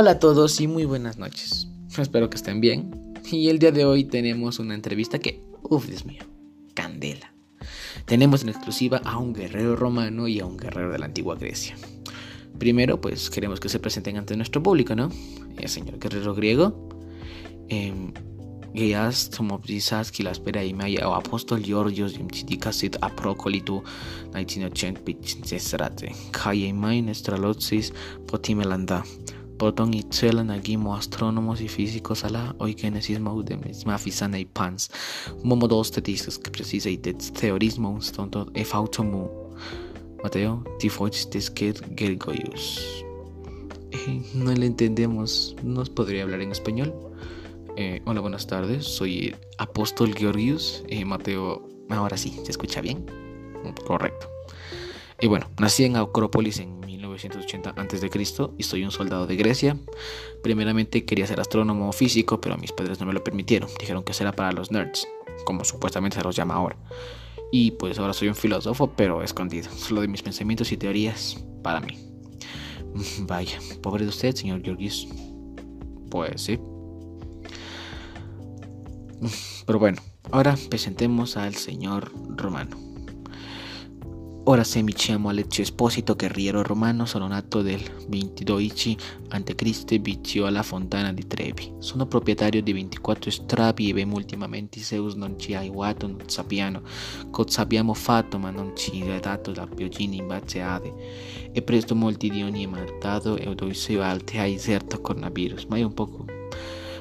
Hola a todos y muy buenas noches. Espero que estén bien. Y el día de hoy tenemos una entrevista que, uff, Dios mío, candela. Tenemos en exclusiva a un guerrero romano y a un guerrero de la antigua Grecia. Primero, pues queremos que se presenten ante nuestro público, ¿no? El señor guerrero griego. Eh, Geas tomoprisas que la espera y maya o apóstol Georgios imtidikasit a procolitu naitinocent pichincesrate. Kaya main estralotsis potimelanda. Proton y tselan agimo astrónomos y físicos a la oikenesis maudemis mafisana y pans. Momodos tetiscos que precisa y teorismo un stonto e fautomu. Mateo, tifoch tesket gergoius. Eh, no le entendemos. ¿Nos podría hablar en español? Eh, hola, buenas tardes. Soy Apóstol Georgius. Eh, Mateo, ahora sí, ¿se escucha bien? Correcto. Y bueno, nací en Acrópolis en 1980 a.C. y soy un soldado de Grecia. Primeramente quería ser astrónomo o físico, pero mis padres no me lo permitieron. Dijeron que será para los nerds, como supuestamente se los llama ahora. Y pues ahora soy un filósofo, pero escondido. Solo de mis pensamientos y teorías para mí. Vaya, pobre de usted, señor Georgius. Pues sí. Pero bueno, ahora presentemos al señor romano. Ora se mi chiamo Alessio Esposito, guerriero romano, sono nato del 22 a.C. vicino alla fontana di Trevi. Sono proprietario di 24 strapi e bem ultimamente Zeus non ci ha aiutato, non sappiamo cosa abbiamo fatto, ma non ci ha dato la piogina in base ade. E presto molti di ogni martato e Odisseo alte hai certo coronavirus, ma è un poco,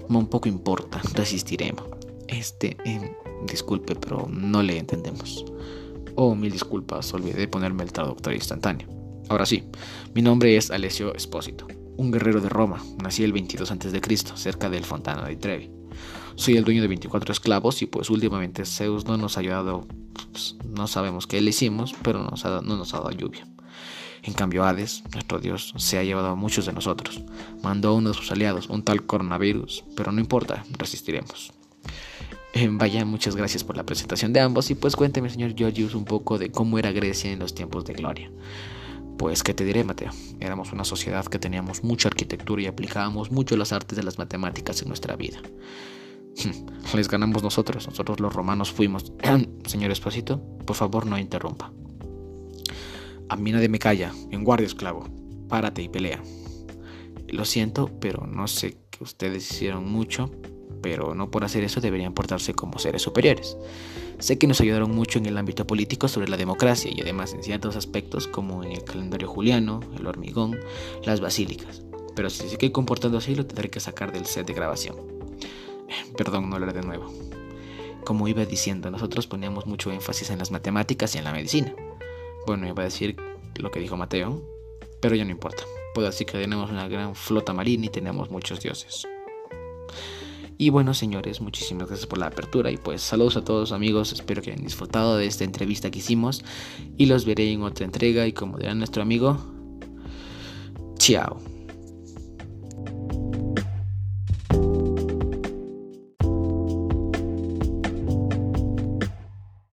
ma un poco importa, resistiremo. Este, eh, disculpe, pero no le entendemos. Oh, mil disculpas, olvidé de ponerme el traductor instantáneo. Ahora sí, mi nombre es Alessio Espósito, un guerrero de Roma. Nací el 22 a.C., cerca del Fontana di Trevi. Soy el dueño de 24 esclavos y pues últimamente Zeus no nos ha ayudado, pues, no sabemos qué le hicimos, pero no nos ha dado lluvia. En cambio, Hades, nuestro dios, se ha llevado a muchos de nosotros. Mandó a uno de sus aliados, un tal coronavirus, pero no importa, resistiremos. Eh, vaya, muchas gracias por la presentación de ambos y pues cuénteme, señor Georgius, un poco de cómo era Grecia en los tiempos de gloria. Pues, ¿qué te diré, Mateo? Éramos una sociedad que teníamos mucha arquitectura y aplicábamos mucho las artes de las matemáticas en nuestra vida. Les ganamos nosotros, nosotros los romanos fuimos. señor Esposito, por favor no interrumpa. A mí nadie me calla, en guardia esclavo. Párate y pelea. Lo siento, pero no sé que ustedes hicieron mucho, pero no por hacer eso deberían portarse como seres superiores. Sé que nos ayudaron mucho en el ámbito político sobre la democracia y además en ciertos aspectos como en el calendario juliano, el hormigón, las basílicas. Pero si sigue comportando así lo tendré que sacar del set de grabación. Perdón, no hablaré de nuevo. Como iba diciendo, nosotros poníamos mucho énfasis en las matemáticas y en la medicina. Bueno, iba a decir lo que dijo Mateo, pero ya no importa. Puedo decir que tenemos una gran flota marina y tenemos muchos dioses. Y bueno, señores, muchísimas gracias por la apertura y pues saludos a todos amigos, espero que hayan disfrutado de esta entrevista que hicimos y los veré en otra entrega y como dirá nuestro amigo, chao.